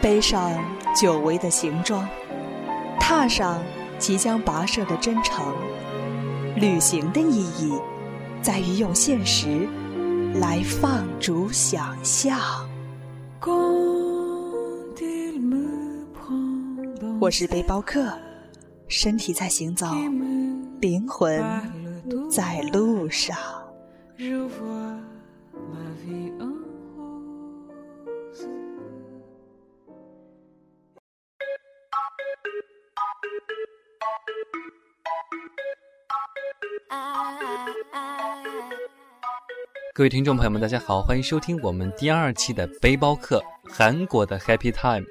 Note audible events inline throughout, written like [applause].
背上久违的行装，踏上即将跋涉的征程。旅行的意义，在于用现实来放逐想象。我是背包客，身体在行走，灵魂在路上。各位听众朋友们，大家好，欢迎收听我们第二期的背包客韩国的 Happy Time。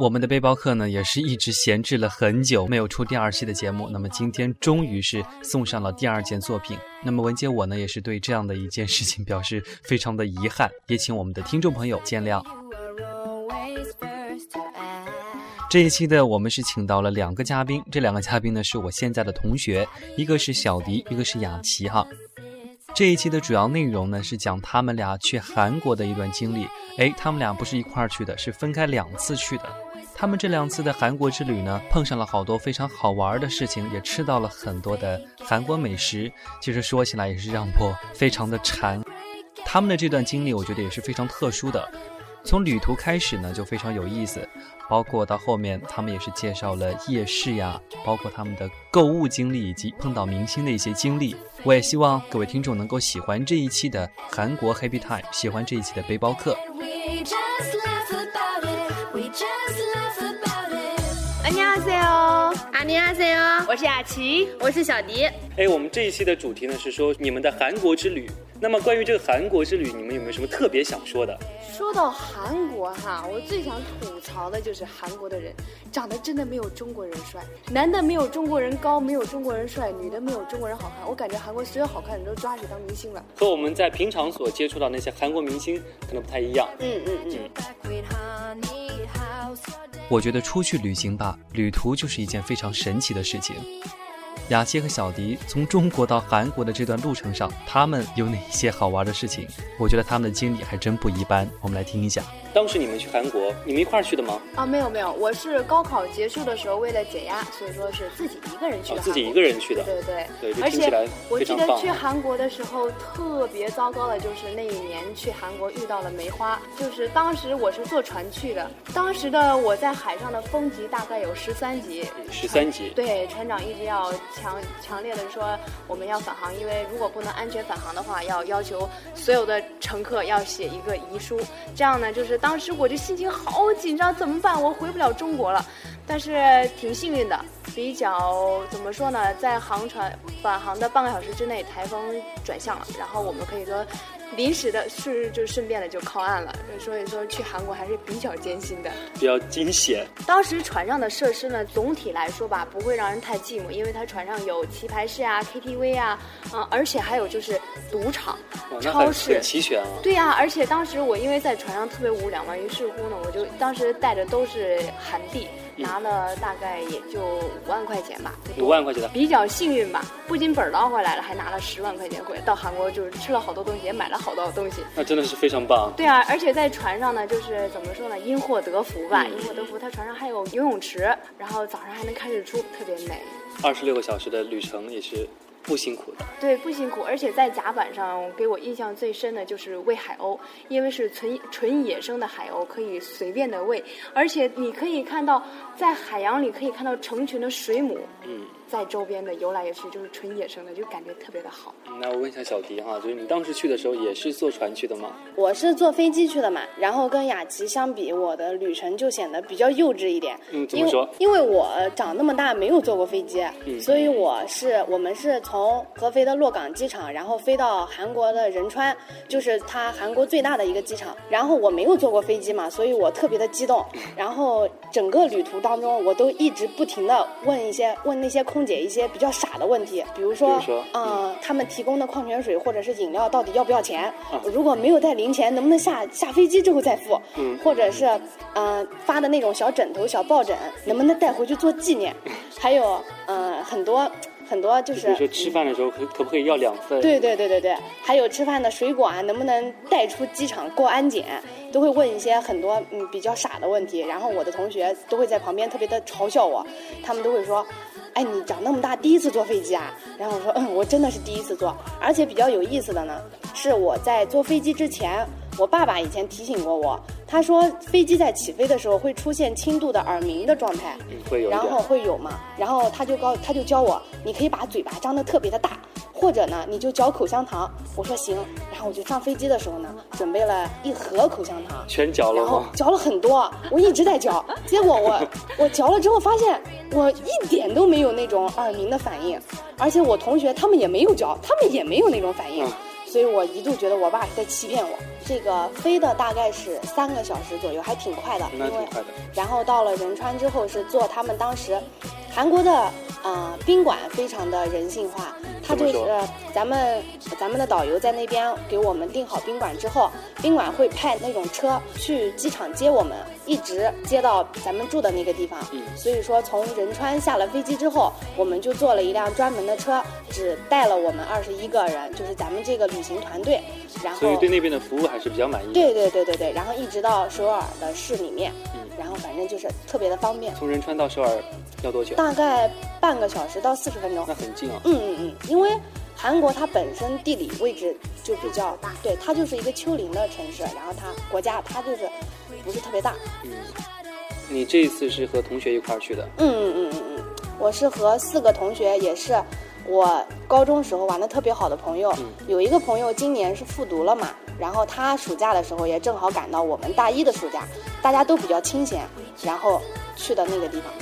我们的背包客呢，也是一直闲置了很久，没有出第二期的节目。那么今天终于是送上了第二件作品。那么文杰我呢，也是对这样的一件事情表示非常的遗憾，也请我们的听众朋友见谅。这一期的我们是请到了两个嘉宾，这两个嘉宾呢是我现在的同学，一个是小迪，一个是雅琪哈。这一期的主要内容呢，是讲他们俩去韩国的一段经历。哎，他们俩不是一块儿去的，是分开两次去的。他们这两次的韩国之旅呢，碰上了好多非常好玩的事情，也吃到了很多的韩国美食。其实说起来也是让我非常的馋。他们的这段经历，我觉得也是非常特殊的。从旅途开始呢，就非常有意思，包括到后面他们也是介绍了夜市呀，包括他们的购物经历以及碰到明星的一些经历。我也希望各位听众能够喜欢这一期的韩国 Happy Time，喜欢这一期的背包客。we just love about we just love 안녕하세요안녕하세요我是雅琪，我是小迪。哎，我们这一期的主题呢是说你们的韩国之旅。那么关于这个韩国之旅，你们有没有什么特别想说的？说到韩国哈，我最想吐槽的就是韩国的人长得真的没有中国人帅，男的没有中国人高，没有中国人帅，女的没有中国人好看。我感觉韩国所有好看的人都抓去当明星了。和我们在平常所接触到那些韩国明星可能不太一样。嗯嗯嗯。 我觉得出去旅行吧，旅途就是一件非常神奇的事情。雅琪和小迪从中国到韩国的这段路程上，他们有哪些好玩的事情？我觉得他们的经历还真不一般。我们来听一下。当时你们去韩国，你们一块儿去的吗？啊，没有没有，我是高考结束的时候为了解压，所以说是自己一个人去的。自己一个人去的。对对对。而且我记得去韩国的时候特别糟糕的就是那一年去韩国遇到了梅花，就是当时我是坐船去的，当时的我在海上的风级大概有十三级。十三级。对，船长一直要。强强烈的说，我们要返航，因为如果不能安全返航的话，要要求所有的乘客要写一个遗书。这样呢，就是当当时我这心情好紧张，怎么办？我回不了中国了。但是挺幸运的，比较怎么说呢，在航船返航的半个小时之内，台风转向了，然后我们可以说。临时的是就顺便的就靠岸了，所以说去韩国还是比较艰辛的，比较惊险。当时船上的设施呢，总体来说吧，不会让人太寂寞，因为它船上有棋牌室啊、KTV 啊，嗯，而且还有就是赌场、超市，齐全啊。对呀，而且当时我因为在船上特别无聊嘛，于是乎呢，我就当时带的都是韩币。拿了大概也就五万块钱吧，五万块钱的比较幸运吧，不仅本捞回来了，还拿了十万块钱回来。到韩国就是吃了好多东西，也买了好多东西。那真的是非常棒。对啊，而且在船上呢，就是怎么说呢，因祸得福吧，因祸得福。它船上还有游泳池，然后早上还能看日出，特别美。二十六个小时的旅程也是。不辛苦的，对，不辛苦，而且在甲板上给我印象最深的就是喂海鸥，因为是纯纯野生的海鸥，可以随便的喂，而且你可以看到在海洋里可以看到成群的水母。嗯。在周边的游来游去，就是纯野生的，就感觉特别的好。那我问一下小迪哈，就是你当时去的时候也是坐船去的吗？我是坐飞机去的嘛，然后跟雅琪相比，我的旅程就显得比较幼稚一点。嗯，怎么说？因为我长那么大没有坐过飞机，所以我是我们是从合肥的洛港机场，然后飞到韩国的仁川，就是它韩国最大的一个机场。然后我没有坐过飞机嘛，所以我特别的激动。然后整个旅途当中，我都一直不停的问一些问那些空。空姐一些比较傻的问题，比如说，嗯，他们提供的矿泉水或者是饮料到底要不要钱？如果没有带零钱，能不能下下飞机之后再付？或者是，嗯，发的那种小枕头、小抱枕，能不能带回去做纪念？[laughs] 还有，嗯，很多。很多就是比如说吃饭的时候可可不可以要两份？对对对对对，还有吃饭的水果啊，能不能带出机场过安检，都会问一些很多嗯比较傻的问题。然后我的同学都会在旁边特别的嘲笑我，他们都会说。哎，你长那么大第一次坐飞机啊？然后我说，嗯，我真的是第一次坐。而且比较有意思的呢，是我在坐飞机之前，我爸爸以前提醒过我，他说飞机在起飞的时候会出现轻度的耳鸣的状态，会有，然后会有嘛？然后他就告，他就教我，你可以把嘴巴张得特别的大。或者呢，你就嚼口香糖。我说行，然后我就上飞机的时候呢，准备了一盒口香糖，全嚼了然后嚼了很多，我一直在嚼。[laughs] 结果我我嚼了之后发现，我一点都没有那种耳鸣的反应，而且我同学他们也没有嚼，他们也没有那种反应。所以我一度觉得我爸是在欺骗我。这个飞的大概是三个小时左右，还挺快的。那挺快的。然后到了仁川之后，是坐他们当时韩国的。啊，宾馆非常的人性化，他就是咱们咱们的导游在那边给我们订好宾馆之后，宾馆会派那种车去机场接我们，一直接到咱们住的那个地方。嗯，所以说从仁川下了飞机之后，我们就坐了一辆专门的车，只带了我们二十一个人，就是咱们这个旅行团队。然后所以对那边的服务还是比较满意。对对对对对，然后一直到首尔的市里面。嗯。然后反正就是特别的方便。从仁川到首尔要多久？大概半个小时到四十分钟。那很近啊。嗯嗯嗯，因为韩国它本身地理位置就比较大，对，它就是一个丘陵的城市，然后它国家它就是不是特别大。嗯。你这一次是和同学一块儿去的？嗯嗯嗯嗯嗯，我是和四个同学，也是我高中时候玩的特别好的朋友。嗯。有一个朋友今年是复读了嘛。然后他暑假的时候也正好赶到我们大一的暑假，大家都比较清闲，然后去的那个地方。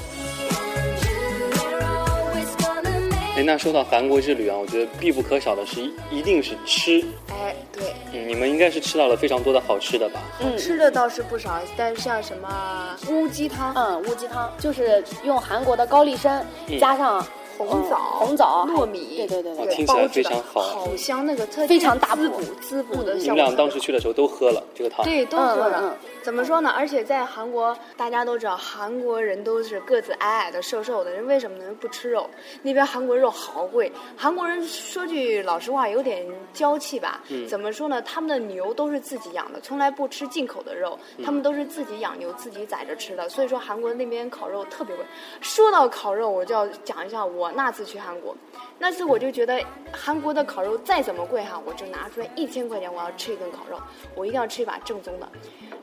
哎，那说到韩国之旅啊，我觉得必不可少的是一定是吃。哎，对，嗯，你们应该是吃到了非常多的好吃的吧？嗯，吃的倒是不少，但是像什么乌鸡汤，嗯，乌鸡汤就是用韩国的高丽参加上。红枣、红枣、糯米，对对对对，听起来非常好，好香，那个特非常大滋补滋补的。你们俩当时去的时候都喝了这个汤，对，都喝了。怎么说呢？而且在韩国，大家都知道，韩国人都是个子矮矮的、瘦瘦的，人为什么呢？不吃肉。那边韩国肉好贵，韩国人说句老实话，有点娇气吧。嗯。怎么说呢？他们的牛都是自己养的，从来不吃进口的肉，他们都是自己养牛、自己宰着吃的。所以说，韩国那边烤肉特别贵。说到烤肉，我就要讲一下我那次去韩国，那次我就觉得韩国的烤肉再怎么贵哈，我就拿出来一千块钱，我要吃一顿烤肉，我一定要吃一把正宗的。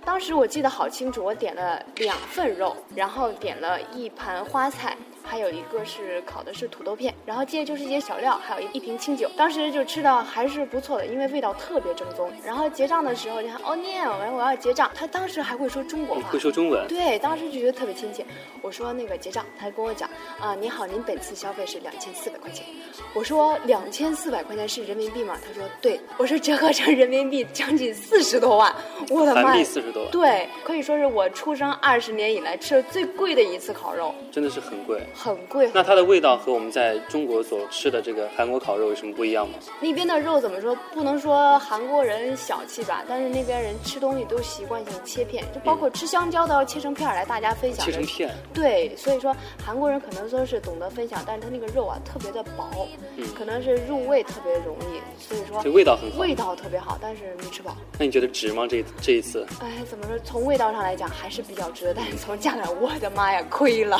当时我记得好清楚，我点了两份肉，然后点了一盘花菜。还有一个是烤的是土豆片，然后接着就是一些小料，还有一瓶清酒。当时就吃的还是不错的，因为味道特别正宗。然后结账的时候，你看哦念，然后我要结账，他当时还会说中国话，会说中文。对，当时就觉得特别亲切。我说那个结账，他跟我讲啊，您好，您本次消费是两千四百块钱。我说两千四百块钱是人民币吗？他说对。我说折合成人民币将近四十多万，我的妈！四十多万。对，可以说是我出生二十年以来吃的最贵的一次烤肉。真的是很贵。很贵。那它的味道和我们在中国所吃的这个韩国烤肉有什么不一样吗？那边的肉怎么说？不能说韩国人小气吧，但是那边人吃东西都习惯性切片，就包括吃香蕉都要切成片来大家分享。切成片。对，所以说韩国人可能说是懂得分享，但是他那个肉啊特别的薄，嗯，可能是入味特别容易，所以说这味道很好，味道特别好，但是没吃饱。那你觉得值吗？这这一次？哎，怎么说？从味道上来讲还是比较值的，但是从价格，我的妈呀，亏了。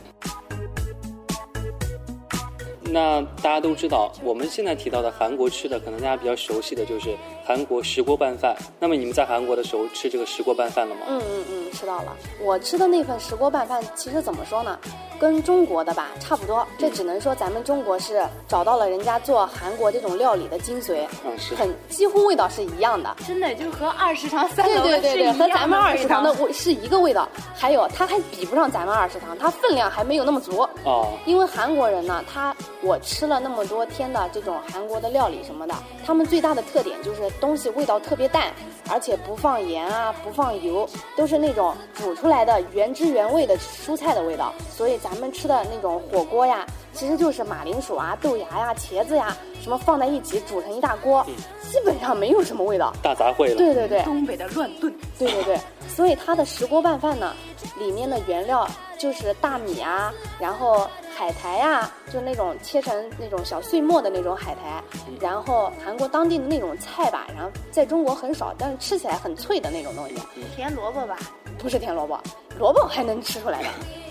那大家都知道，我们现在提到的韩国吃的，可能大家比较熟悉的就是韩国石锅拌饭。那么你们在韩国的时候吃这个石锅拌饭了吗？嗯嗯嗯，吃到了。我吃的那份石锅拌饭，其实怎么说呢？跟中国的吧差不多，这只能说咱们中国是找到了人家做韩国这种料理的精髓，嗯是，很几乎味道是一样的，真的就和二食堂三对对对对，和咱们二食堂的味是一个味道，还有它还比不上咱们二食堂，它分量还没有那么足哦，因为韩国人呢，他我吃了那么多天的这种韩国的料理什么的，他们最大的特点就是东西味道特别淡，而且不放盐啊，不放油，都是那种煮出来的原汁原味的蔬菜的味道，所以咱们吃的那种。火锅呀，其实就是马铃薯啊、豆芽呀、茄子呀，什么放在一起煮成一大锅，基本上没有什么味道，大杂烩了。对对对，东北的乱炖。对对对，所以它的石锅拌饭呢，里面的原料就是大米啊，然后海苔呀、就那种切成那种小碎末的那种海苔，然后韩国当地的那种菜吧，然后在中国很少，但是吃起来很脆的那种东西，甜萝卜吧，不是甜萝卜，萝卜还能吃出来的。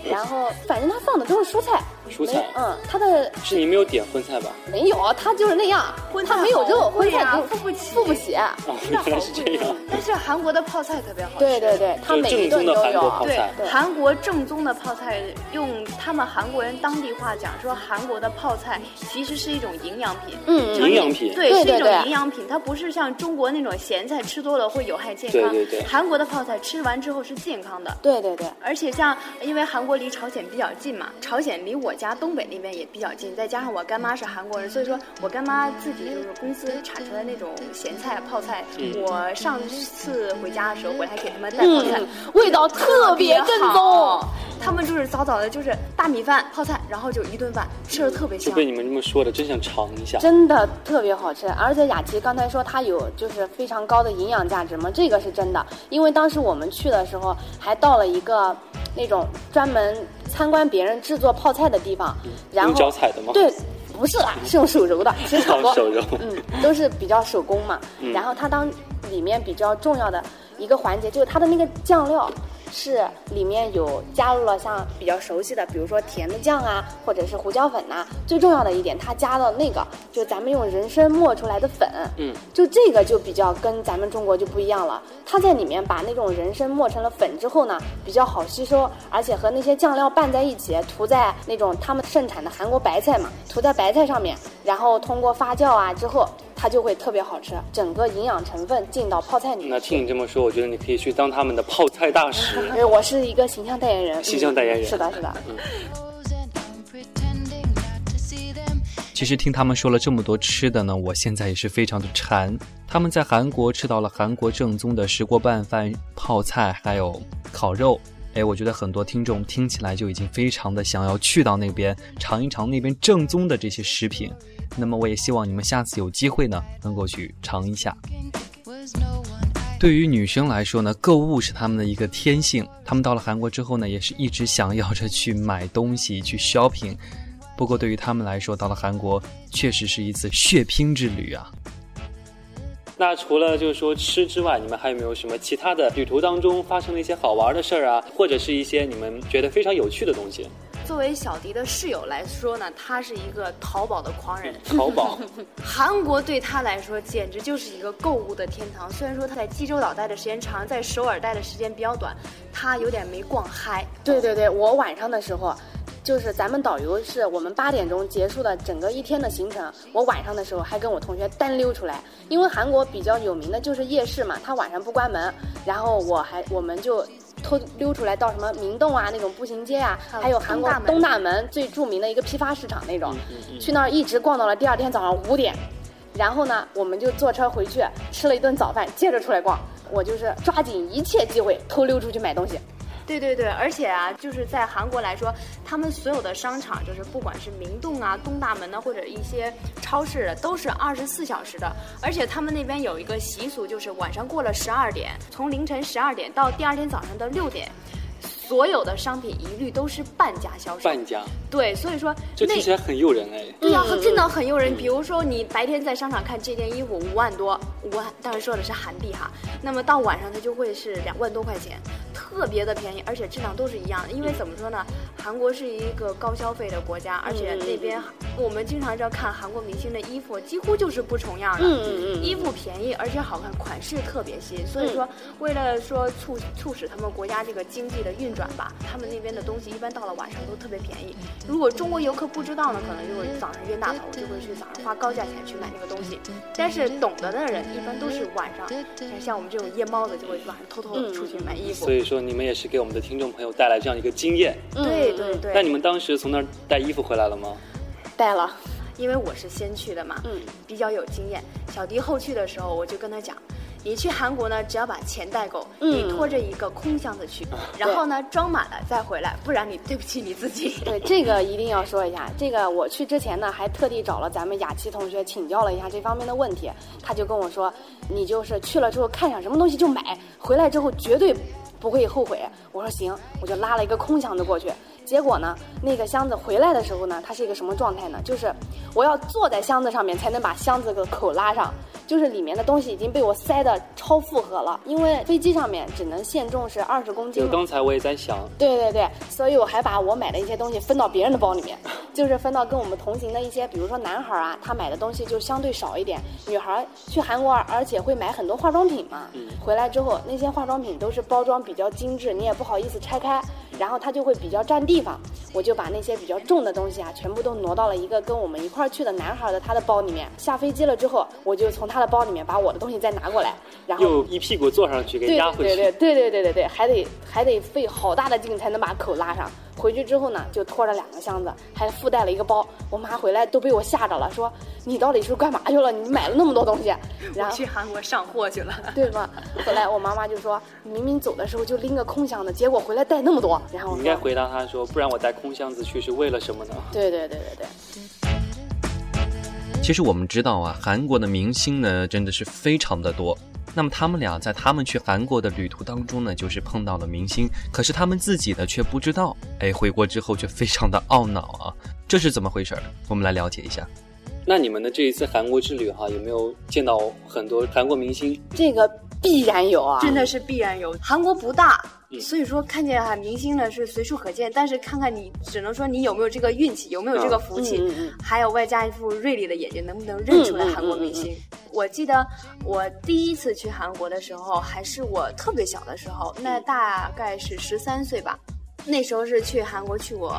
然后反正他放的都是蔬菜，蔬菜没嗯，他的是你没有点荤菜吧？没有，他就是那样，荤菜它没有肉，荤菜就付不起付不起。哦，原来是这样。但是韩国的泡菜特别好吃。对对对，他每一正宗的韩顿都有。对国泡菜，对韩国正宗的泡菜，用他们韩国人当地话讲说，韩国的泡菜其实是一种营养品。嗯营养品对，是一种营养品，它不是像中国那种咸菜吃多了会有害健康。对对对韩国的泡菜吃完之后是健康的。对对对，而且像，因为韩国离朝鲜比较近嘛，朝鲜离我家东北那边也比较近，再加上我干妈是韩国人，所以说我干妈自己就是公司产出来那种咸菜泡菜，嗯我上次回家的时候回来给他们带泡菜，嗯，味道特别正宗。他们就是早早的，就是大米饭泡菜，然后就一顿饭，吃的特别香。就被你们这么说的，真想尝一下。真的特别好吃，而且雅琪刚才说它有就是非常高的营养价值嘛，这个是真的。因为当时我们去的时候，还到了一个那种专门参观别人制作泡菜的地方，然用后脚踩的吗？对，不是啦，是用手揉的，其实差不多。[laughs] 手揉。嗯，都是比较手工嘛。嗯然后它当里面比较重要的一个环节就是它的那个酱料。是里面有加入了像比较熟悉的，比如说甜的酱啊，或者是胡椒粉呐、最重要的一点，它加了那个，就咱们用人参磨出来的粉。嗯，就这个就比较跟咱们中国就不一样了。它在里面把那种人参磨成了粉之后呢，比较好吸收，而且和那些酱料拌在一起，涂在那种他们盛产的韩国白菜嘛，涂在白菜上面，然后通过发酵啊之后，它就会特别好吃，整个营养成分进到泡菜里那面去。听你这么说，我觉得你可以去当他们的泡菜大使。[laughs] 因为我是一个形象代言人，形象代言人嗯是的，是的。其实听他们说了这么多吃的呢，我现在也是非常的馋。他们在韩国吃到了韩国正宗的石锅拌饭、泡菜，还有烤肉。哎，我觉得很多听众听起来就已经非常的想要去到那边尝一尝那边正宗的这些食品。那么我也希望你们下次有机会呢，能够去尝一下。对于女生来说呢，购物是她们的一个天性。她们到了韩国之后呢，也是一直想要着去买东西、去 shopping。不过对于她们来说，到了韩国确实是一次血拼之旅啊。那除了就是说吃之外，你们还有没有什么其他的旅途当中发生的一些好玩的事儿啊，或者是一些你们觉得非常有趣的东西？作为小迪的室友来说呢，他是一个淘宝的狂人。[laughs] 淘宝，[laughs] 韩国对他来说简直就是一个购物的天堂。虽然说他在济州岛待的时间长，在首尔待的时间比较短，他有点没逛嗨。对对对，我晚上的时候，就是咱们导游是我们八点钟结束的整个一天的行程，我晚上的时候还跟我同学单溜出来，因为韩国比较有名的就是夜市嘛，它晚上不关门，然后我还我们就。偷溜出来到什么明洞啊那种步行街啊，还有韩国东大门最著名的一个批发市场那种，嗯去那儿一直逛到了第二天早上五点，然后呢，我们就坐车回去吃了一顿早饭，接着出来逛。我就是抓紧一切机会偷溜出去买东西。对对对，而且啊，就是在韩国来说，他们所有的商场，就是不管是明洞啊、东大门呢，或者一些超市的，都是二十四小时的。而且他们那边有一个习俗，就是晚上过了十二点，从凌晨十二点到第二天早上的六点，所有的商品一律都是半价销售。半价，对，所以说那这听起来很诱人哎。对呀、真的很诱人。比如说，你白天在商场看这件衣服五万多，五万，当然说的是韩币哈。那么到晚上它就会是两万多块钱，特别的便宜，而且质量都是一样的。因为怎么说呢，韩国是一个高消费的国家，而且那边我们经常知道看韩国明星的衣服，几乎就是不重样的。嗯嗯嗯衣服便宜而且好看，款式特别新，所以说为了说促促使他们国家这个经济的运转吧，他们那边的东西一般到了晚上都特别便宜。如果中国游客不知道呢，可能就会早上冤大头，就会去早上花高价钱去买那个东西。但是懂得的人一般都是晚上，像我们这种夜猫子就会晚上偷偷出去买衣服所。以说你们也是给我们的听众朋友带来这样一个经验。对对对，那你们当时从那儿带衣服回来了吗？带了，因为我是先去的嘛，嗯，比较有经验。小迪后去的时候，我就跟他讲，你去韩国呢，只要把钱带够，嗯你拖着一个空箱子去，然后呢装满了再回来，不然你对不起你自己。对 [laughs] 这个一定要说一下。这个我去之前呢，还特地找了咱们雅琪同学请教了一下这方面的问题。他就跟我说，你就是去了之后看上什么东西就买，回来之后绝对不会后悔。我说行，我就拉了一个空箱子过去。结果呢，那个箱子回来的时候呢，它是一个什么状态呢？就是我要坐在箱子上面才能把箱子的口拉上。就是里面的东西已经被我塞的超负荷了，因为飞机上面只能限重是二十公斤。就刚才我也在想，对对对，所以我还把我买的一些东西分到别人的包里面，[laughs] 就是分到跟我们同行的一些，比如说男孩啊，他买的东西就相对少一点。女孩去韩国，而且会买很多化妆品嘛，回来之后那些化妆品都是包装比较精致，你也不好意思拆开。然后它就会比较占地方，我就把那些比较重的东西啊，全部都挪到了一个跟我们一块儿去的男孩的他的包里面。下飞机了之后，我就从他的包里面把我的东西再拿过来，然后又一屁股坐上去给压回去。对对对对对对对，还得还得费好大的劲才能把口拉上。回去之后呢，就拖着两个箱子，还附带了一个包。我妈回来都被我吓着了，说你到底是干嘛去了？你买了那么多东西？[laughs] 然后去韩国上货去了，对吗？后来我妈妈就说，明明走的时候就拎个空箱子，结果回来带那么多。然后应该回答她说，不然我带空箱子去是为了什么呢？对对对对对。其实我们知道啊，韩国的明星呢真的是非常的多。那么他们俩在他们去韩国的旅途当中呢，就是碰到了明星，可是他们自己呢却不知道，哎，回国之后却非常的懊恼啊，[laughs] 这是怎么回事？我们来了解一下。那你们的这一次韩国之旅哈，有没有见到很多韩国明星？这个必然有啊，真的是必然有。韩国不大。所以说，看见哈明星呢是随处可见，但是看看你，只能说你有没有这个运气，有没有这个福气，还有外加一副锐利的眼睛，能不能认出来韩国明星？我记得我第一次去韩国的时候，还是我特别小的时候，那大概是十三岁吧。那时候是去韩国去我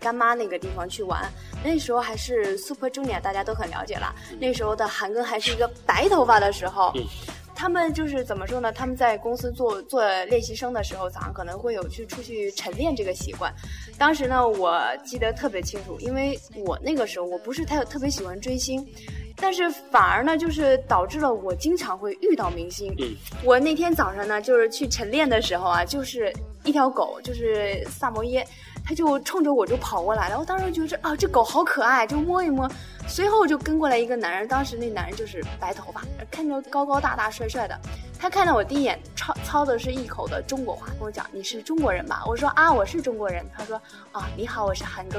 干妈那个地方去玩，那时候还是 Super Junior，大家都很了解了。那时候的韩庚还是一个白头发的时候。他们就是怎么说呢？他们在公司做做练习生的时候，早上可能会有去出去晨练这个习惯。当时呢，我记得特别清楚，因为我那个时候我不是太特别喜欢追星，但是反而呢，就是导致了我经常会遇到明星。我那天早上呢，就是去晨练的时候啊，就是一条狗，就是萨摩耶。他就冲着我就跑过来了，我当时觉得啊，这狗好可爱，就摸一摸。随后就跟过来一个男人，当时那男人就是白头发，看着高高大大、帅帅的。他看到我第一眼，操操的是一口的中国话，跟我讲：“你是中国人吧？”我说：“啊，我是中国人。”他说：“啊，你好，我是韩庚。”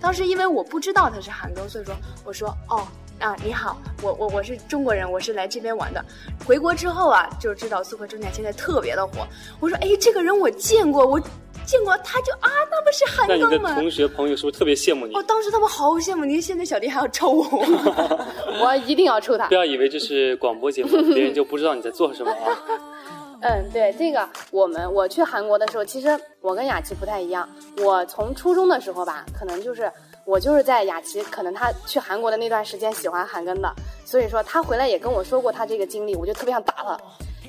当时因为我不知道他是韩庚，所以说我说：“哦，啊，你好，我我我是中国人，我是来这边玩的。回国之后啊，就知道 Super Junior 现在特别的火。我说：哎，这个人我见过，我。”见过他就啊，那不是韩庚吗？那你的同学朋友是不是特别羡慕你？哦，当时他们好羡慕你，现在小弟还要抽我，[laughs] 我一定要抽他。不要以为这是广播节目，[laughs] 别人就不知道你在做什么啊。嗯，对，这个我们我去韩国的时候，其实我跟雅琪不太一样。我从初中的时候吧，可能就是我就是在雅琪，可能他去韩国的那段时间喜欢韩庚的，所以说他回来也跟我说过他这个经历，我就特别想打他，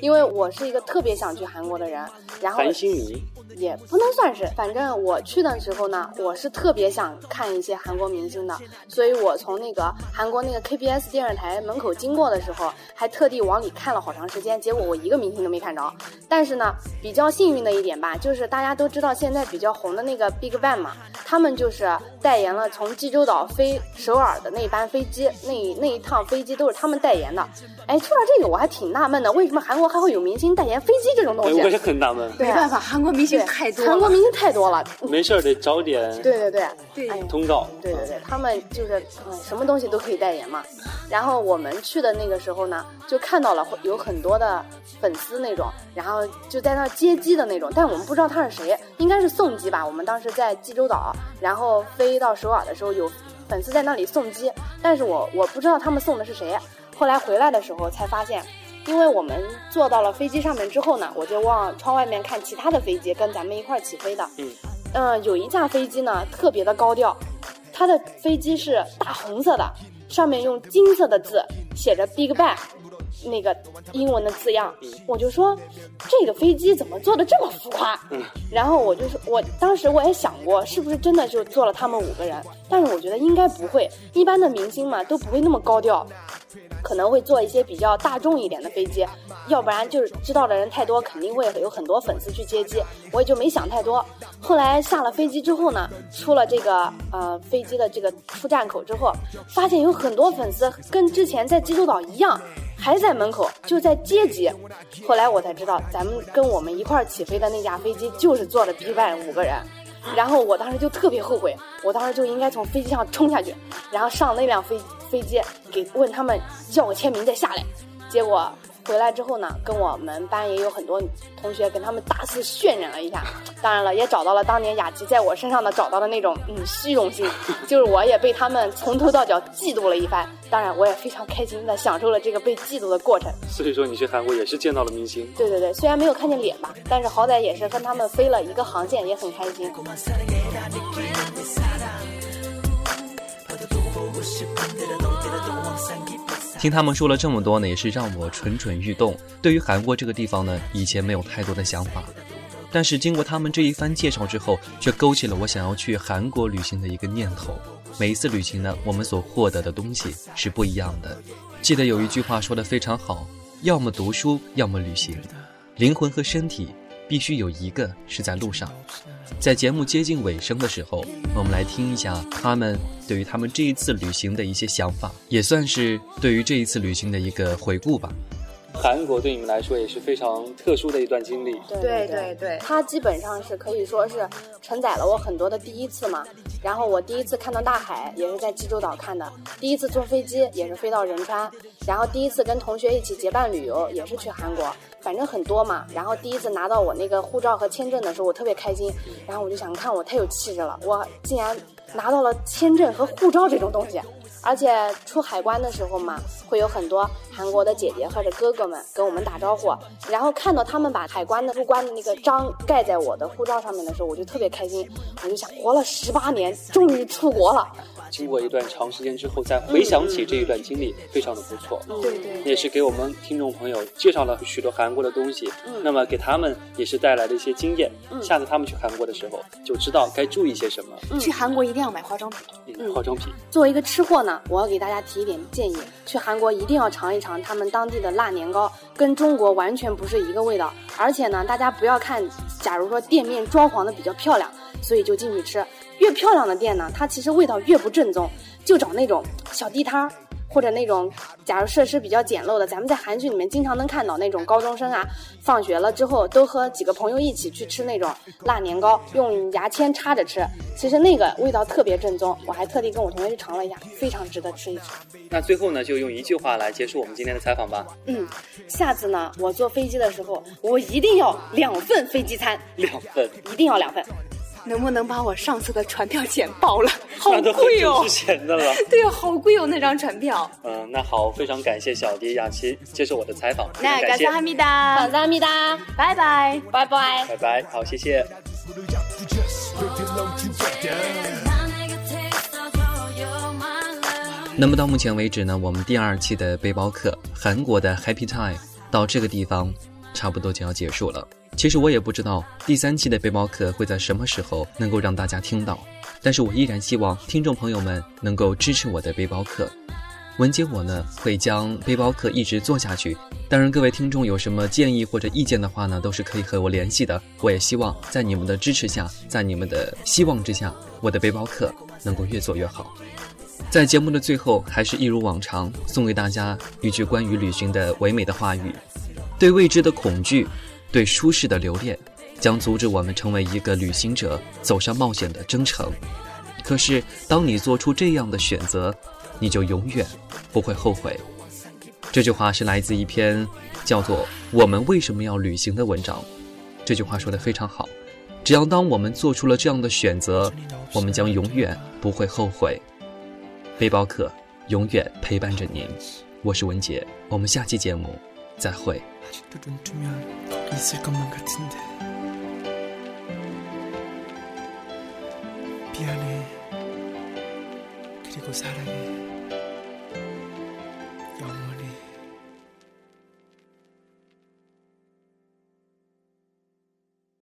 因为我是一个特别想去韩国的人。然后韩星迷。也不能算是，反正我去的时候呢，我是特别想看一些韩国明星的，所以我从那个韩国那个 KBS 电视台门口经过的时候，还特地往里看了好长时间，结果我一个明星都没看着。但是呢，比较幸运的一点吧，就是大家都知道现在比较红的那个 BigBang 嘛，他们就是代言了从济州岛飞首尔的那班飞机，那那一趟飞机都是他们代言的。哎，说到这个，我还挺纳闷的，为什么韩国还会有明星代言飞机这种东西？我也很纳闷。没办法，韩国明星。太多，韩国明星太多了，没事儿得找点。对对对，对通告。对对对，他们就是嗯，什么东西都可以代言嘛。然后我们去的那个时候呢，就看到了有很多的粉丝那种，然后就在那接机的那种，但我们不知道他是谁，应该是送机吧。我们当时在济州岛，然后飞到首尔的时候，有粉丝在那里送机，但是我我不知道他们送的是谁。后来回来的时候才发现。因为我们坐到了飞机上面之后呢，我就往窗外面看其他的飞机跟咱们一块儿起飞的。嗯，嗯，有一架飞机呢特别的高调，它的飞机是大红色的，上面用金色的字写着 Big Bang，那个英文的字样。我就说这个飞机怎么做的这么浮夸？然后我就说，我当时我也想过是不是真的就坐了他们五个人，但是我觉得应该不会，一般的明星嘛都不会那么高调。可能会坐一些比较大众一点的飞机，要不然就是知道的人太多，肯定会有很多粉丝去接机。我也就没想太多。后来下了飞机之后呢，出了这个呃飞机的这个出站口之后，发现有很多粉丝跟之前在济州岛一样，还在门口就在接机。后来我才知道，咱们跟我们一块起飞的那架飞机就是坐的 B 班五个人。然后我当时就特别后悔，我当时就应该从飞机上冲下去，然后上那辆飞飞机，给问他们要个签名再下来。结果回来之后呢，跟我们班也有很多同学跟他们大肆渲染了一下。[laughs] 当然了，也找到了当年雅琪在我身上的找到的那种嗯虚荣心，就是我也被他们从头到脚嫉妒了一番。当然，我也非常开心的享受了这个被嫉妒的过程。所以说你去韩国也是见到了明星。对对对，虽然没有看见脸吧，但是好歹也是跟他们飞了一个航线，也很开心。听他们说了这么多呢，也是让我蠢蠢欲动。对于韩国这个地方呢，以前没有太多的想法，但是经过他们这一番介绍之后，却勾起了我想要去韩国旅行的一个念头。每一次旅行呢，我们所获得的东西是不一样的。记得有一句话说的非常好：要么读书，要么旅行。灵魂和身体必须有一个是在路上。在节目接近尾声的时候，我们来听一下他们对于他们这一次旅行的一些想法，也算是对于这一次旅行的一个回顾吧。韩国对你们来说也是非常特殊的一段经历。对对对，它基本上是可以说是承载了我很多的第一次嘛。然后我第一次看到大海也是在济州岛看的，第一次坐飞机也是飞到仁川，然后第一次跟同学一起结伴旅游也是去韩国，反正很多嘛。然后第一次拿到我那个护照和签证的时候，我特别开心。然后我就想，看我太有气质了，我竟然拿到了签证和护照这种东西。而且出海关的时候嘛，会有很多韩国的姐姐或者哥哥们跟我们打招呼，然后看到他们把海关的入关的那个章盖在我的护照上面的时候，我就特别开心，我就想，活了十八年，终于出国了。经过一段长时间之后，再回想起这一段经历，非常的不错。对对，也是给我们听众朋友介绍了许多韩国的东西。嗯，那么给他们也是带来了一些经验。嗯，下次他们去韩国的时候，就知道该注意些什么。去韩国一定要买化妆品。嗯，化妆品。作为一个吃货呢，我要给大家提一点建议：去韩国一定要尝一尝他们当地的辣年糕，跟中国完全不是一个味道。而且呢，大家不要看，假如说店面装潢的比较漂亮，所以就进去吃。越漂亮的店呢，它其实味道越不正宗，就找那种小地摊儿，或者那种假如设施比较简陋的。咱们在韩剧里面经常能看到那种高中生啊，放学了之后都和几个朋友一起去吃那种辣年糕，用牙签插着吃。其实那个味道特别正宗，我还特地跟我同学去尝了一下，非常值得吃一吃。那最后呢，就用一句话来结束我们今天的采访吧。嗯，下次呢，我坐飞机的时候，我一定要两份飞机餐，两份，一定要两份。能不能把我上次的船票钱报了？[laughs] 好贵哦！之前的了。[laughs] 对啊，好贵哦，那张船票。嗯，那好，非常感谢小迪雅琪接受我的采访，非常那感谢，哈密达，感谢米达，拜拜。拜拜。拜拜，好，谢谢。那么到目前为止呢，我们第二期的背包客韩国的 Happy Time 到这个地方差不多就要结束了。其实我也不知道第三期的背包客会在什么时候能够让大家听到，但是我依然希望听众朋友们能够支持我的背包客。文杰我呢会将背包客一直做下去。当然，各位听众有什么建议或者意见的话呢，都是可以和我联系的。我也希望在你们的支持下，在你们的希望之下，我的背包客能够越做越好。在节目的最后，还是一如往常，送给大家一句关于旅行的唯美的话语：对未知的恐惧，对舒适的留恋，将阻止我们成为一个旅行者走上冒险的征程。可是，当你做出这样的选择，你就永远不会后悔。这句话是来自一篇叫做《我们为什么要旅行》的文章。这句话说的非常好，只要当我们做出了这样的选择，我们将永远不会后悔。背包客永远陪伴着您，我是文杰，我们下期节目再会。 아직도 눈 뜨면 있을 것만 같은데. 미안해. 그리고 사랑해